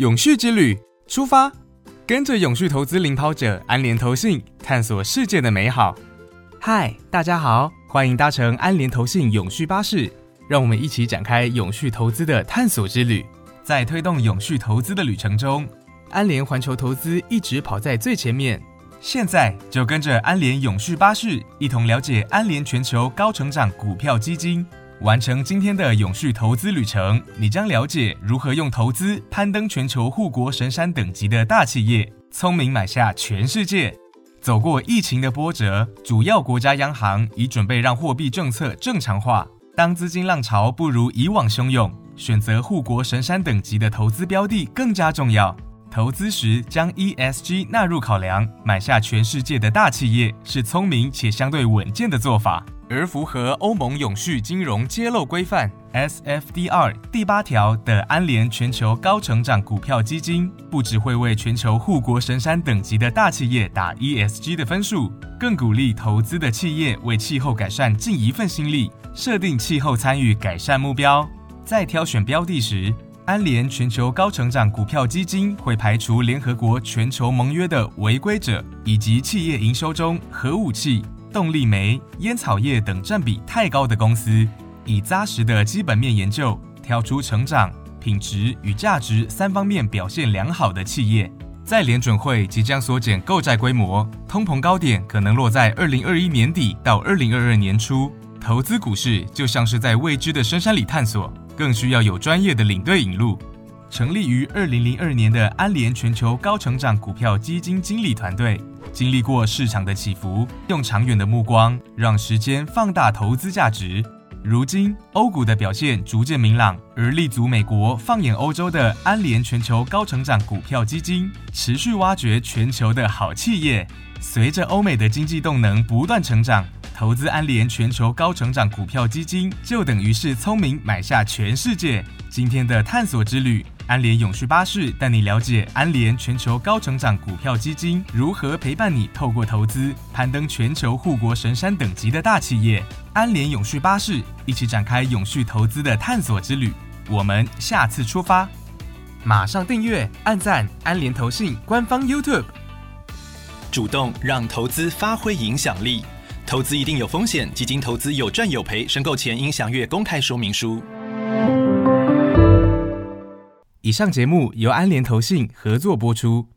永续之旅出发，跟着永续投资领跑者安联投信，探索世界的美好。嗨，大家好，欢迎搭乘安联投信永续巴士，让我们一起展开永续投资的探索之旅。在推动永续投资的旅程中，安联环球投资一直跑在最前面。现在就跟着安联永续巴士，一同了解安联全球高成长股票基金。完成今天的永续投资旅程，你将了解如何用投资攀登全球护国神山等级的大企业，聪明买下全世界。走过疫情的波折，主要国家央行已准备让货币政策正常化。当资金浪潮不如以往汹涌，选择护国神山等级的投资标的更加重要。投资时将 ESG 纳入考量，买下全世界的大企业是聪明且相对稳健的做法。而符合欧盟永续金融揭露规范 （SFDR） 第八条的安联全球高成长股票基金，不只会为全球护国神山等级的大企业打 ESG 的分数，更鼓励投资的企业为气候改善尽一份心力，设定气候参与改善目标。在挑选标的时，安联全球高成长股票基金会排除联合国全球盟约的违规者，以及企业营收中核武器。动力煤、烟草业等占比太高的公司，以扎实的基本面研究，挑出成长、品质与价值三方面表现良好的企业。在联准会即将缩减购债规模，通膨高点可能落在二零二一年底到二零二二年初。投资股市就像是在未知的深山里探索，更需要有专业的领队引路。成立于二零零二年的安联全球高成长股票基金经理团队。经历过市场的起伏，用长远的目光让时间放大投资价值。如今欧股的表现逐渐明朗，而立足美国、放眼欧洲的安联全球高成长股票基金，持续挖掘全球的好企业。随着欧美的经济动能不断成长，投资安联全球高成长股票基金，就等于是聪明买下全世界。今天的探索之旅。安联永续巴士带你了解安联全球高成长股票基金如何陪伴你透过投资攀登全球护国神山等级的大企业。安联永续巴士一起展开永续投资的探索之旅。我们下次出发，马上订阅、按赞安联投信官方 YouTube，主动让投资发挥影响力。投资一定有风险，基金投资有赚有赔，申购前应详阅公开说明书。以上节目由安联投信合作播出。